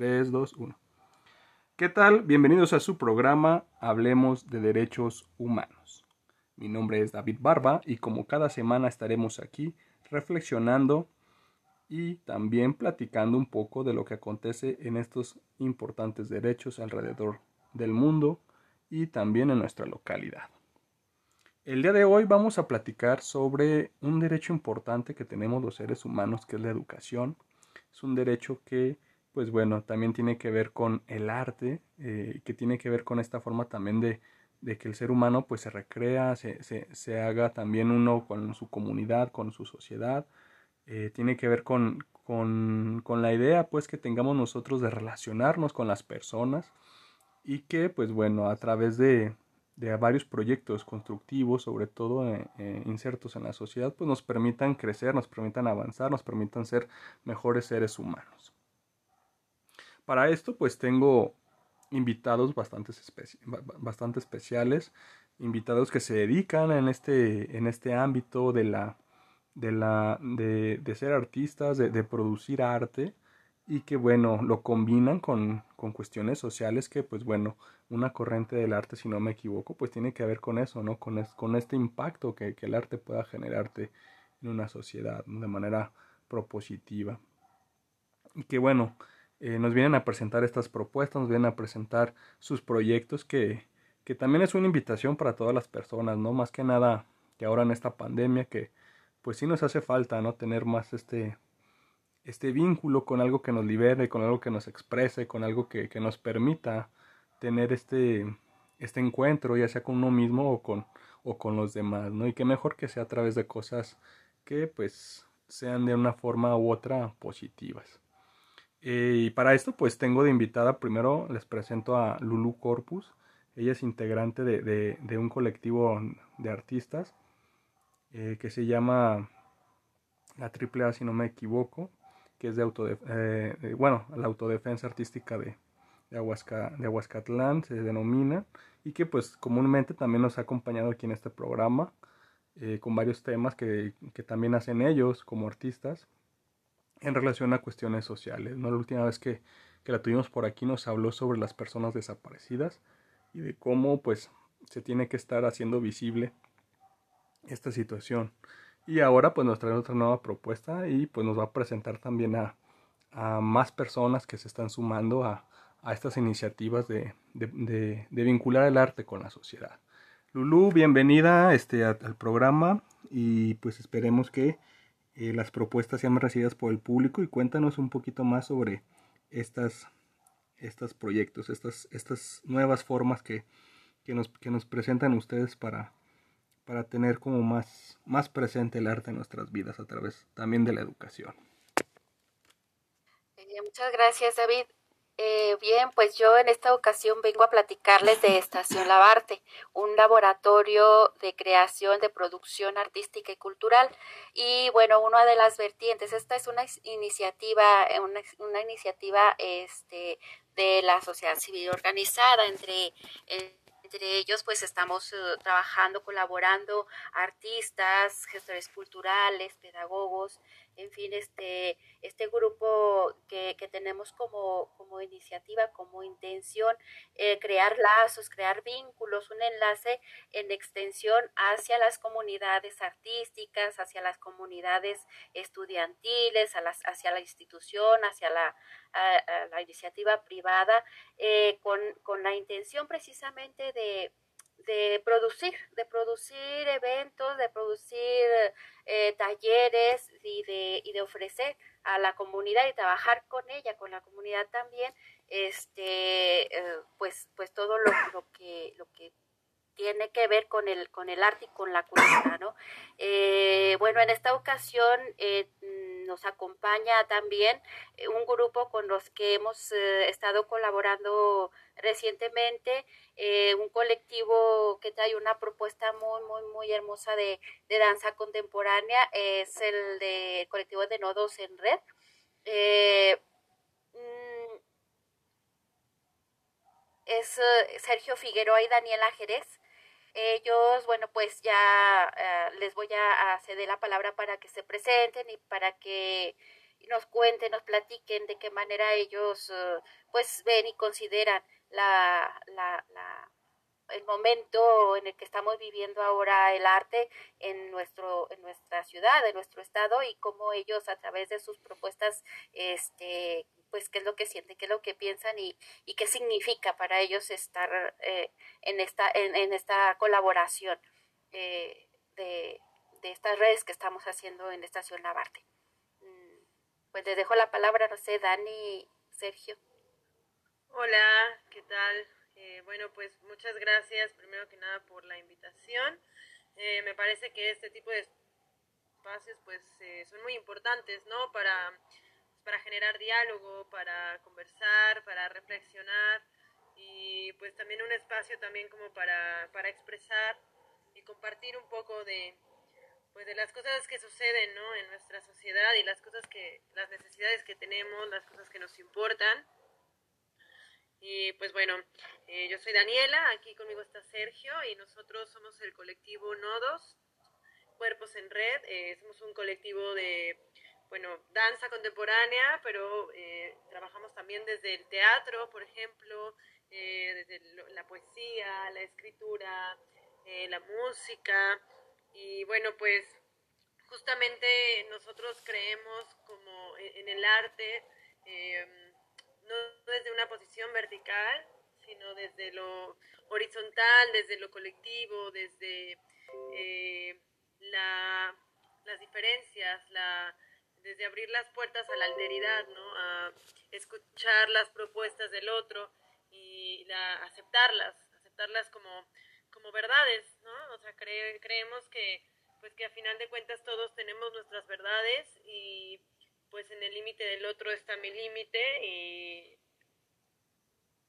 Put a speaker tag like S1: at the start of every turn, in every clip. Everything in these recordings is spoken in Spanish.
S1: 3, 2, 1. ¿Qué tal? Bienvenidos a su programa Hablemos de Derechos Humanos. Mi nombre es David Barba y como cada semana estaremos aquí reflexionando y también platicando un poco de lo que acontece en estos importantes derechos alrededor del mundo y también en nuestra localidad. El día de hoy vamos a platicar sobre un derecho importante que tenemos los seres humanos, que es la educación. Es un derecho que pues bueno, también tiene que ver con el arte, eh, que tiene que ver con esta forma también de, de que el ser humano pues se recrea, se, se, se, haga también uno con su comunidad, con su sociedad, eh, tiene que ver con, con, con, la idea pues que tengamos nosotros de relacionarnos con las personas y que pues bueno, a través de, de varios proyectos constructivos, sobre todo eh, insertos en la sociedad, pues nos permitan crecer, nos permitan avanzar, nos permitan ser mejores seres humanos. Para esto pues tengo invitados bastante, especi bastante especiales, invitados que se dedican en este, en este ámbito de, la, de, la, de, ser artistas, de, producir arte y que bueno, lo combinan con, con, cuestiones sociales que pues bueno, una corriente del arte, si no me equivoco, pues tiene que ver con eso, ¿no? Con, es, con este impacto que, que, el arte pueda generarte en una sociedad de manera propositiva. Y que bueno, eh, nos vienen a presentar estas propuestas, nos vienen a presentar sus proyectos que, que también es una invitación para todas las personas, ¿no? Más que nada que ahora en esta pandemia que pues sí nos hace falta, ¿no? Tener más este, este vínculo con algo que nos libere, con algo que nos exprese, con algo que, que nos permita tener este, este encuentro, ya sea con uno mismo o con, o con los demás, ¿no? Y qué mejor que sea a través de cosas que pues sean de una forma u otra positivas. Eh, y para esto pues tengo de invitada, primero les presento a Lulu Corpus, ella es integrante de, un colectivo de artistas eh, que se llama la AAA si no me equivoco, que es de, autodef eh, bueno, la autodefensa artística de, de, Aguasca de Aguascatlán se denomina y que pues comúnmente también nos ha acompañado aquí en este programa con varios temas que, que también hacen ellos como artistas en relación a cuestiones sociales. ¿no? La última vez que, que, la tuvimos por aquí nos habló sobre las personas desaparecidas y de cómo pues se tiene que estar haciendo visible esta situación. Y ahora pues nos trae otra nueva propuesta y pues nos va a presentar también a, a más personas que se están sumando a, a estas iniciativas de, de, de, de, vincular el arte con la sociedad. Lulu, bienvenida este, a, al programa y pues esperemos que eh, las propuestas sean recibidas por el público y cuéntanos un poquito más sobre estas, estos proyectos, estas, estas nuevas formas que, que, nos, que nos presentan ustedes para, para tener como más, más presente el arte en nuestras vidas a través también de la educación.
S2: Eh, muchas gracias, David. Eh, bien, pues yo en esta ocasión vengo a platicarles de Estación Lavarte, un laboratorio de creación de producción artística y cultural. Y bueno, una de las vertientes, esta es una iniciativa, una, una iniciativa este, de la sociedad civil organizada entre, entre ellos pues estamos uh, trabajando, colaborando artistas, gestores culturales, pedagogos, en fin, este, este grupo que, tenemos como, iniciativa, como intención, eh, crear lazos, crear vínculos, un enlace en extensión hacia las comunidades artísticas, hacia las comunidades estudiantiles, hacia la institución, hacia la, iniciativa privada, eh, con la intención precisamente de de producir, de producir eventos, de producir eh, talleres y de, y de ofrecer a la comunidad y trabajar con ella, con la comunidad también, este, eh, pues, pues todo lo, lo, que, lo que tiene que ver con el, con el arte y con la cultura, ¿no? Eh, bueno, en esta ocasión eh, nos acompaña también un grupo con los que hemos eh, estado colaborando recientemente, eh, un colectivo que trae una propuesta muy, muy, muy hermosa de, de danza contemporánea, es el de el colectivo de Nodos en Red. Mm, es Sergio Figueroa y Daniela Jerez. Ellos, bueno, pues ya uh, les voy a, ceder la palabra para que se presenten y para que nos cuenten, nos platiquen de qué manera ellos pues ven y consideran la, la, la el momento en el que estamos viviendo ahora el arte en nuestro en nuestra ciudad, en nuestro estado y cómo ellos a través de sus propuestas este pues qué es lo que sienten, qué es lo que piensan y, y qué significa para ellos estar eh, en esta en, en, esta colaboración eh, de, de, estas redes que estamos haciendo en Estación Lavarte. Mm, pues les dejo la palabra, no sé, Dani, Sergio.
S3: Hola, ¿qué tal? Eh, bueno, pues muchas gracias primero que nada por la invitación. Eh, me parece que este tipo de espacios pues eh, son muy importantes, ¿no? Para, para generar diálogo, para conversar, para reflexionar y pues también un espacio también como para, para expresar y compartir un poco de, pues de las cosas que suceden ¿no? en nuestra sociedad y las cosas que, las necesidades que tenemos, las cosas que nos importan. Y pues bueno, eh, yo soy Daniela, aquí conmigo está Sergio y nosotros somos el colectivo Nodos, Cuerpos en Red. Eh, somos un colectivo de, bueno, danza contemporánea, pero eh, trabajamos también desde el teatro, por ejemplo, desde la poesía, la escritura, la música. Y bueno, pues justamente nosotros creemos como en, el arte no desde una posición vertical, sino desde lo horizontal, desde lo colectivo, desde eh, la, las diferencias, la, desde abrir las puertas a la alteridad, ¿no? a escuchar las propuestas del otro y la, aceptarlas, aceptarlas como, como verdades, ¿no? O sea, creemos que, pues que a final de cuentas todos tenemos nuestras verdades y pues en el límite del otro está mi límite y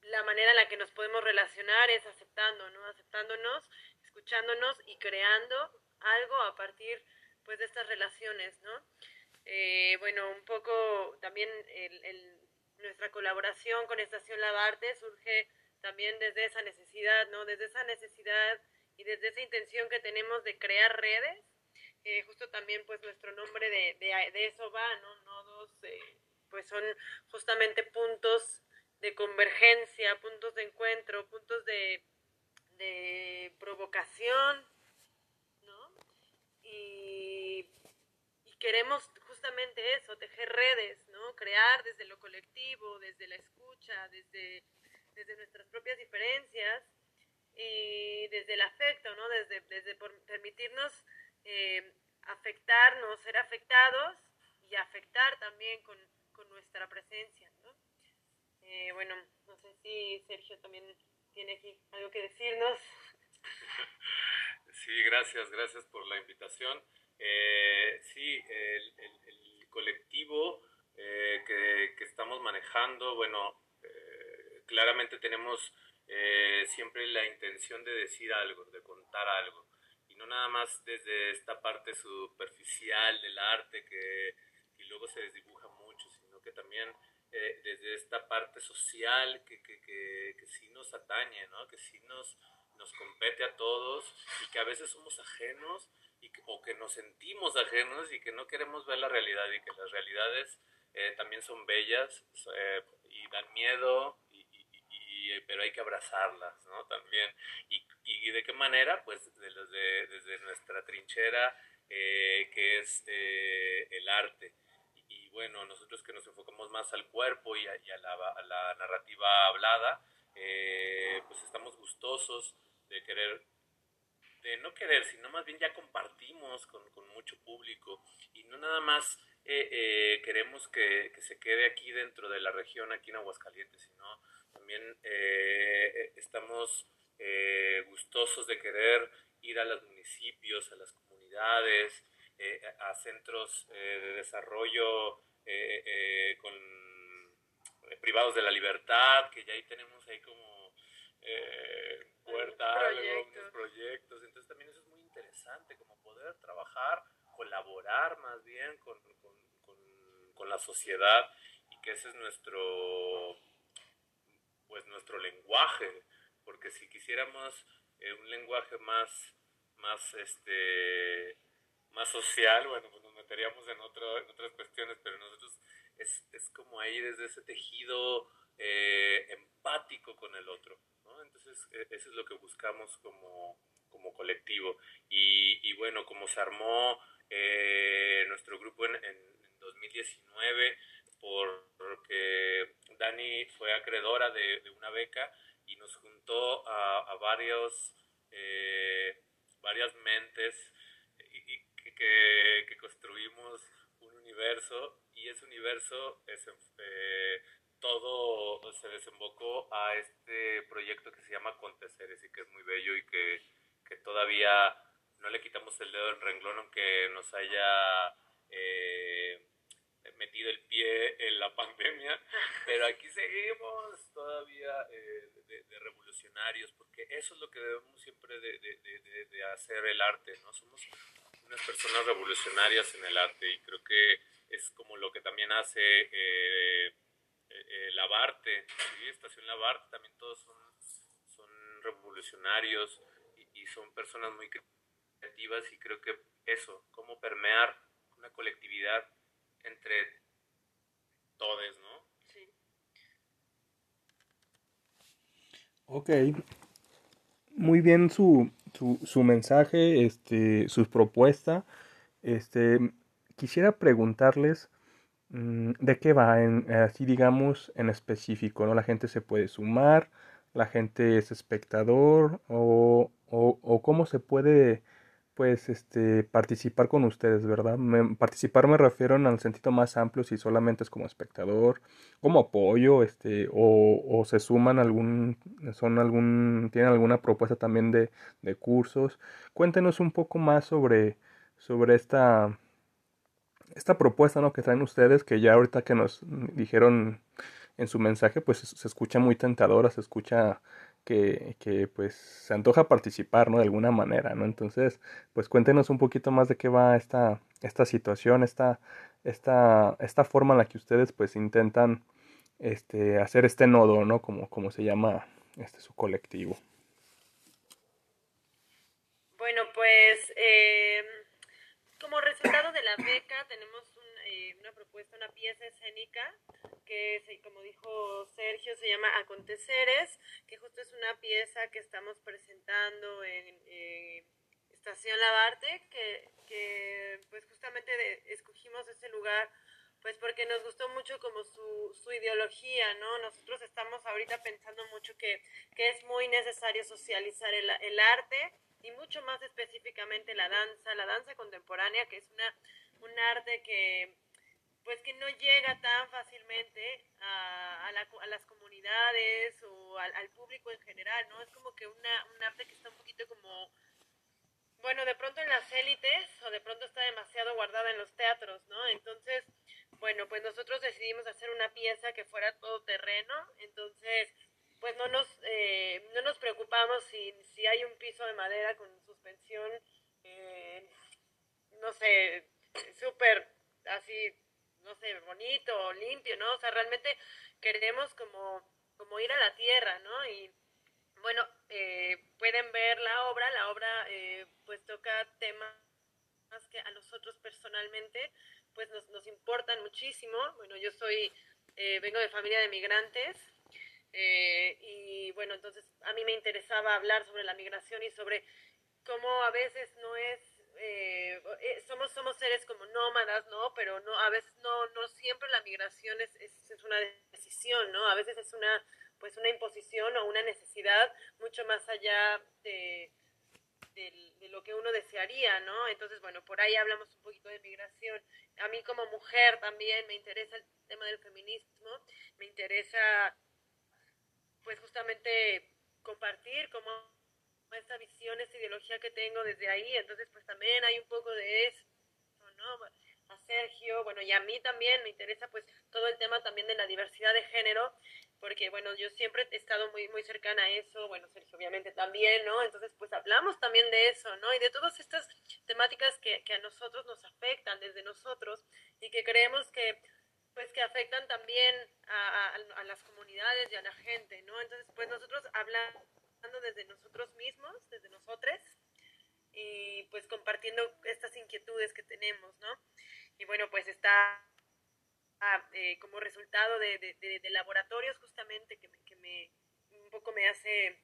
S3: la manera en la que nos podemos relacionar es aceptando, ¿no? Aceptándonos, escuchándonos y creando algo a partir pues de estas relaciones, ¿no? Eh, bueno, un poco también nuestra colaboración con Estación Lavarte surge también desde esa necesidad, ¿no? Desde esa necesidad y desde esa intención que tenemos de crear redes eh, justo también pues nuestro nombre de, de, eso va, ¿no? Eh, pues son justamente puntos de convergencia, puntos de encuentro, puntos de, de provocación, ¿no? Y, y, queremos justamente eso, tejer redes, ¿no? Crear desde lo colectivo, desde la escucha, desde, desde nuestras propias diferencias y desde el afecto, ¿no? Desde, desde permitirnos eh, afectarnos, ser afectados y afectar también con, nuestra presencia. ¿no? Eh, bueno, no sé si Sergio también tiene aquí algo que decirnos.
S4: Sí, gracias, gracias por la invitación. Eh, sí, el, colectivo eh, que, que, estamos manejando, bueno, claramente tenemos siempre la intención de decir algo, de contar algo no nada más desde esta parte superficial del arte que, y luego se desdibuja mucho, sino que también eh, desde esta parte social que, que, que, que, sí nos atañe, ¿no? que sí nos, nos compete a todos y que a veces somos ajenos y o que nos sentimos ajenos y que no queremos ver la realidad y que las realidades eh, también son bellas eh, y dan miedo pero hay que abrazarlas, ¿no? También. Y, y de qué manera? Pues desde, desde nuestra trinchera, eh, que es eh, el arte. Y, bueno, nosotros que nos enfocamos más al cuerpo y a, la, la, narrativa hablada, eh, pues estamos gustosos de querer de no querer, sino más bien ya compartimos con, mucho público. Y no nada más queremos que, que, se quede aquí dentro de la región, aquí en Aguascalientes, sino también eh, estamos eh, gustosos de querer ir a los municipios, a las comunidades, eh, a centros de desarrollo con privados de la libertad, que ya ahí tenemos ahí como puerta, proyectos. proyectos. Entonces también eso es muy interesante, como poder trabajar, colaborar más bien con, con, con la sociedad y que ese es nuestro pues nuestro lenguaje, porque si quisiéramos eh, un lenguaje más, más, este, más social, bueno, pues nos meteríamos en, otro, en otras cuestiones, pero nosotros es, es como ahí desde ese tejido eh, empático con el otro. ¿no? Entonces, e, eso es lo que buscamos como, como colectivo. Y, bueno, como se armó eh, nuestro grupo en, en, 2019, porque Dani fue acreedora de, una beca y nos juntó a, varios, eh, varias mentes que, construimos un universo y ese universo es, eh, todo se desembocó a este proyecto que se llama Aconteceres y que es muy bello y que, que todavía no le quitamos el dedo del renglón aunque nos haya eh, metido el pie en la pandemia, pero aquí seguimos todavía eh, de, de, revolucionarios, porque eso es lo que debemos siempre de, de, de, hacer el arte, ¿no? Somos unas personas revolucionarias en el arte y creo que es como lo que también hace eh, eh, Labarte, ¿sí? Estación Labarte, también todos son, son revolucionarios y, y son personas muy creativas y creo que eso, cómo permear una colectividad entre todos, ¿no? Sí.
S1: Ok. Muy bien su, su, su mensaje, este, su propuesta. Este, quisiera preguntarles mmm, de qué va, en, así digamos, en específico, ¿no? La gente se puede sumar, la gente es espectador o, o cómo se puede pues este participar con ustedes, ¿verdad? Me, participar me refiero en el sentido más amplio si solamente es como espectador, como apoyo, este, o, o se suman algún, son algún, tienen alguna propuesta también de, de cursos. Cuéntenos un poco más sobre, sobre esta, esta propuesta, ¿no? Que traen ustedes, que ya ahorita que nos dijeron en su mensaje, pues se escucha muy tentadora, se escucha que, que, pues se antoja participar, ¿no? De alguna manera, ¿no? Entonces, pues cuéntenos un poquito más de qué va esta, esta situación, esta, esta, esta forma en la que ustedes pues intentan este, hacer este nodo, ¿no? Como, como se llama este su colectivo.
S3: Bueno, pues eh, como resultado de la beca tenemos un, eh, una propuesta, una pieza escénica que, como dijo Sergio, se llama Aconteceres, que justo es una pieza que estamos presentando en Estación Labarte, que, que pues justamente de, escogimos ese lugar pues porque nos gustó mucho como su, su ideología, ¿no? Nosotros estamos ahorita pensando mucho que, que es muy necesario socializar el, el arte y mucho más específicamente la danza, la danza contemporánea, que es una, un arte que pues que no llega tan fácilmente a, la, a las comunidades o al, al, público en general, ¿no? Es como que una, un arte que está un poquito como, bueno, de pronto en las élites o de pronto está demasiado guardada en los teatros, ¿no? Entonces, bueno, pues nosotros decidimos hacer una pieza que fuera todo terreno, entonces, pues no nos, eh, no nos preocupamos si, si hay un piso de madera con suspensión, eh, no sé, súper así no sé, bonito, limpio, ¿no? O sea, realmente queremos como, como ir a la tierra, ¿no? Y bueno, eh, pueden ver la obra, la obra eh, pues toca temas que a nosotros personalmente pues nos, nos importan muchísimo. Bueno, yo soy, eh, vengo de familia de migrantes eh, y bueno, entonces a mí me interesaba hablar sobre la migración y sobre cómo a veces no es eh, eh, somos, somos seres como nómadas, ¿no? Pero no, a veces no, no siempre la migración es, es, una decisión, ¿no? A veces es una, pues una imposición o una necesidad mucho más allá de, de, de, lo que uno desearía, ¿no? Entonces, bueno, por ahí hablamos un poquito de migración. A mí como mujer también me interesa el tema del feminismo, me interesa, pues justamente compartir cómo esta visión, esta ideología que tengo desde ahí, entonces pues también hay un poco de eso, ¿no? A Sergio, bueno, y a mí también me interesa pues todo el tema también de la diversidad de género, porque bueno, yo siempre he estado muy, muy cercana a eso, bueno, Sergio obviamente también, ¿no? Entonces pues hablamos también de eso, ¿no? Y de todas estas temáticas que, que a nosotros nos afectan desde nosotros y que creemos que pues que afectan también a, a, a las comunidades y a la gente, ¿no? Entonces pues nosotros hablamos desde nosotros mismos, desde nosotros, y pues compartiendo estas inquietudes que tenemos, ¿no? Y bueno, pues está eh, como resultado de, de, laboratorios justamente que me, un poco me hace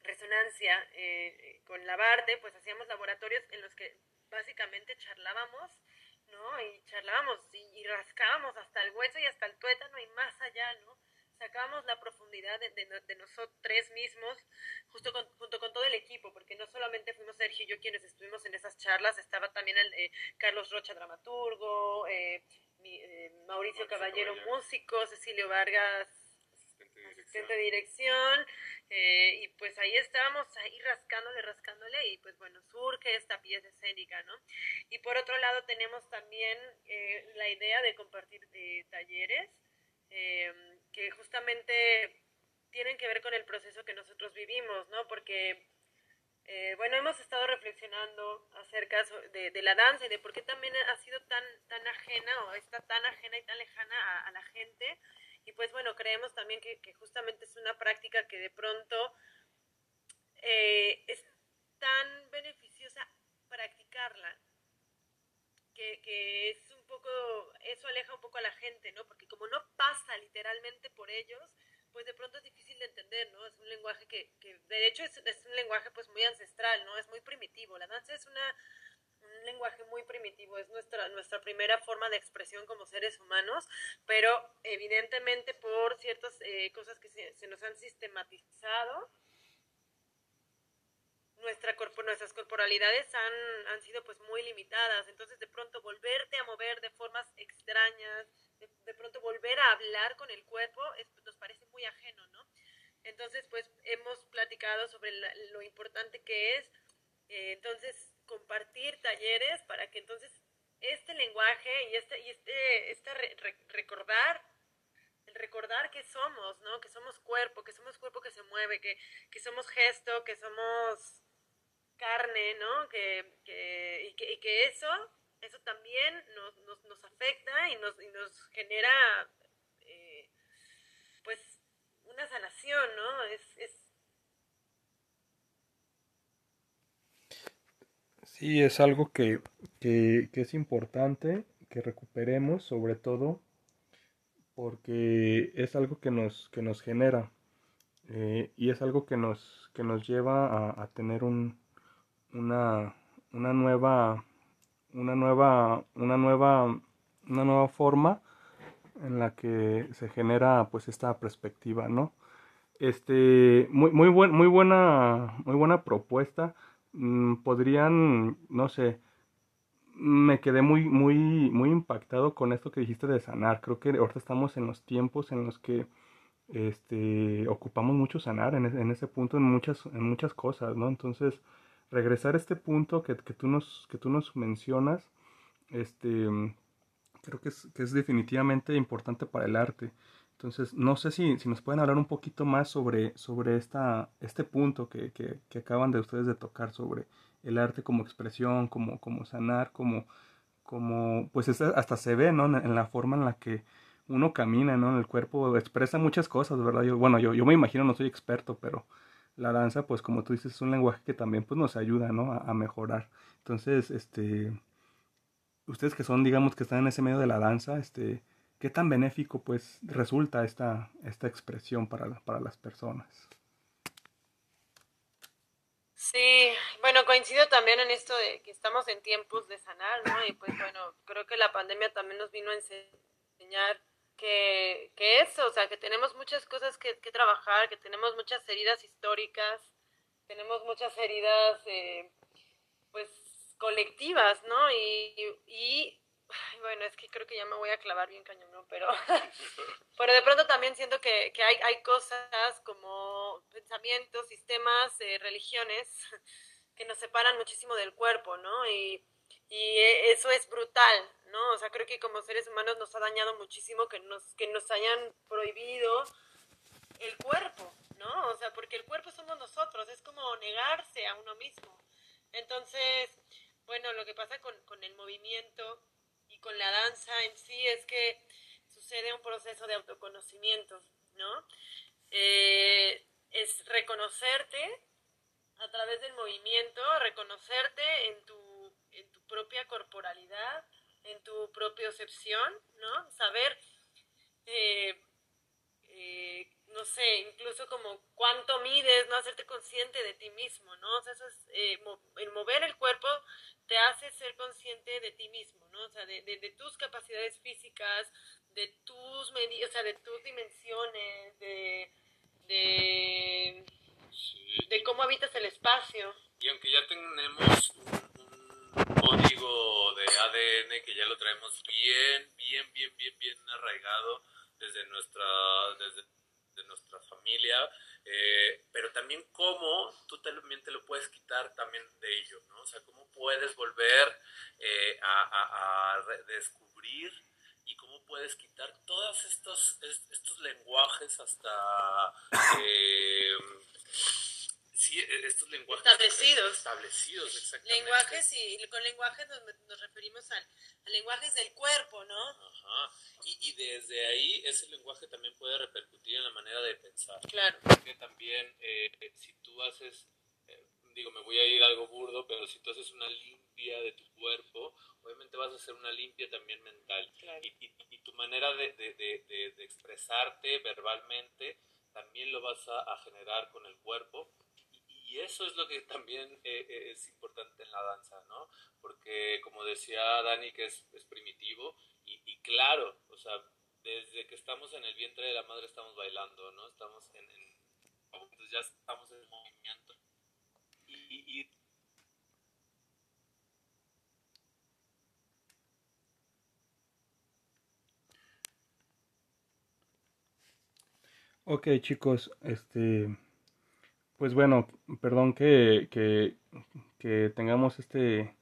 S3: resonancia eh, con la Barte, pues hacíamos laboratorios en los que básicamente charlábamos, ¿no? Y charlábamos y, rascábamos hasta el hueso y hasta el tuétano y más allá, ¿no? Sacábamos la profundidad de, de, nosotros mismos, justo junto con todo el equipo, porque no solamente fuimos Sergio y yo quienes estuvimos en esas charlas, estaba también el, eh, Carlos Rocha, dramaturgo, eh, eh, Mauricio, Caballero, músico, Cecilio Vargas, asistente de dirección, eh, y pues ahí estábamos ahí rascándole, rascándole, y pues bueno, surge esta pieza escénica, ¿no? Y por otro lado tenemos también eh, la idea de compartir talleres, que justamente tienen que ver con el proceso que nosotros vivimos, ¿no? Porque eh, bueno, hemos estado reflexionando acerca de, la danza y de por qué también ha sido tan, tan ajena o está tan ajena y tan lejana a, la gente. Y pues bueno, creemos también que, justamente es una práctica que de pronto eh, es tan beneficiosa practicarla, que, que, es un poco, eso aleja un poco a la gente, ¿no? Porque como no pasa literalmente por ellos, pues de pronto es difícil de entender, ¿no? Es un lenguaje que, que de hecho es, es, un lenguaje pues muy ancestral, ¿no? Es muy primitivo. La danza es una, un lenguaje muy primitivo, es nuestra, nuestra primera forma de expresión como seres humanos, pero evidentemente por ciertas eh, cosas que se, se, nos han sistematizado, nuestra corpo, nuestras corporalidades han, han sido pues muy limitadas, entonces de pronto volverte a mover de formas extrañas, de, pronto volver a hablar con el cuerpo nos parece muy ajeno, ¿no? Entonces, pues hemos platicado sobre lo importante que es, eh, entonces, compartir talleres para que entonces este lenguaje y este, y este, este recordar, el recordar que somos, ¿no? Que somos cuerpo, que somos cuerpo que se mueve, que, que somos gesto, que somos carne, ¿no? Que, que, y, que, y que eso eso también nos, nos, nos afecta y nos, y nos genera eh, pues una sanación, ¿no? Es, es...
S1: Sí, es algo que, que, que es importante que recuperemos, sobre todo porque es algo que nos, que nos genera eh, y es algo que nos, que nos lleva a, a tener un, una, una nueva una nueva, una nueva, una nueva forma en la que se genera pues esta perspectiva, ¿no? Este, muy, muy, buen, muy buena, muy buena propuesta. Mm, podrían, no sé, me quedé muy, muy, muy impactado con esto que dijiste de sanar. Creo que ahorita estamos en los tiempos en los que este, ocupamos mucho sanar en, en ese punto en muchas, en muchas cosas, ¿no? Entonces, regresar a este punto que, que, tú, nos, que tú nos mencionas, este, creo que es, que es definitivamente importante para el arte. Entonces, no sé si, si nos pueden hablar un poquito más sobre, sobre esta, este punto que, que, que, acaban de ustedes de tocar sobre el arte como expresión, como, como sanar, como, como pues hasta se ve, ¿no? En, la forma en la que uno camina, ¿no? En el cuerpo expresa muchas cosas, ¿verdad? Bueno, yo, yo me imagino, no soy experto, pero la danza, pues como tú dices, es un lenguaje que también pues, nos ayuda, ¿no? A, mejorar. Entonces, este, ustedes que son, digamos, que están en ese medio de la danza, este, ¿qué tan benéfico pues resulta esta, esta expresión para, para las personas?
S3: Sí, bueno, coincido también en esto de que estamos en tiempos de sanar, ¿no? Y pues bueno, creo que la pandemia también nos vino a enseñar que, que eso, o sea, que tenemos muchas cosas que, que, trabajar, que tenemos muchas heridas históricas, tenemos muchas heridas, eh, pues, colectivas, ¿no? Y, y, bueno, es que creo que ya me voy a clavar bien cañón, ¿no? Pero, pero de pronto también siento que, que hay, hay cosas como pensamientos, sistemas, eh, religiones, que nos separan muchísimo del cuerpo, ¿no? Y, y eso es brutal, ¿no? O sea, creo que como seres humanos nos ha dañado muchísimo que nos, que nos hayan prohibido el cuerpo, ¿no? O sea, porque el cuerpo somos nosotros, es como negarse a uno mismo. Entonces, bueno, lo que pasa con, con el movimiento y con la danza en sí es que sucede un proceso de autoconocimiento, ¿no? Eh, es reconocerte a través del movimiento, reconocerte en tu, en tu propia corporalidad, en tu propia percepción, ¿no? Saber eh, eh, no sé, incluso como cuánto mides, ¿no? Hacerte consciente de ti mismo, ¿no? O sea, eso es, eh, el mover el cuerpo te hace ser consciente de ti mismo, ¿no? O sea, de, de, tus capacidades físicas, de tus medidas, o sea, de tus dimensiones, de, de, de cómo habitas el espacio.
S4: Y aunque ya tenemos bien, digo, me voy a ir algo burdo, pero si tú haces una limpia de tu cuerpo, obviamente vas a hacer una limpia también mental.
S3: Claro.
S4: Y, y, y, tu manera de, de, de, de, expresarte verbalmente también lo vas a, a generar con el cuerpo y eso es lo que también eh, eh, es importante en la danza, ¿no? Porque como decía Dani, que es, es primitivo, y, y, claro, o sea, desde que estamos en el vientre de la madre estamos bailando, ¿no? Estamos en, en entonces ya estamos en movimiento. Y, y,
S1: Ok chicos, este pues bueno, perdón que, que, tengamos este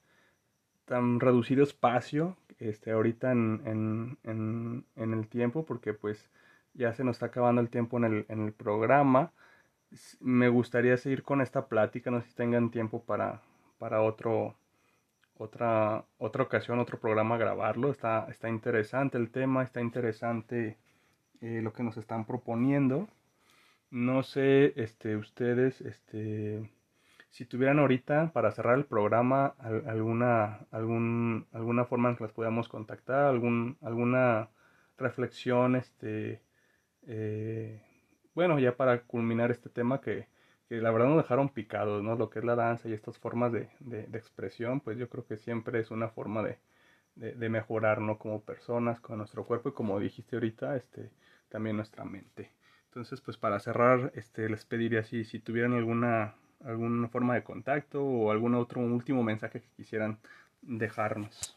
S1: tan reducido espacio este, ahorita en, en, en, en, el tiempo, porque pues ya se nos está acabando el tiempo en el, en el programa. Me gustaría seguir con esta plática, no sé si tengan tiempo para, para otro, otra, otra ocasión, otro programa grabarlo. Está, está interesante el tema, está interesante eh, lo que nos están proponiendo. No sé, este, ustedes, este, si tuvieran ahorita para cerrar el programa alguna, algún, alguna forma en que las podamos contactar, algún, alguna reflexión, este, eh, bueno, ya para culminar este tema que, que, la verdad nos dejaron picados, ¿no? Lo que es la danza y estas formas de, de, de expresión, pues yo creo que siempre es una forma de, de, mejorar, ¿no? Como personas, con nuestro cuerpo y como dijiste ahorita, este, también nuestra mente. Entonces, pues para cerrar, este, les pediría si, si tuvieran alguna, alguna forma de contacto o algún otro último mensaje que quisieran dejarnos.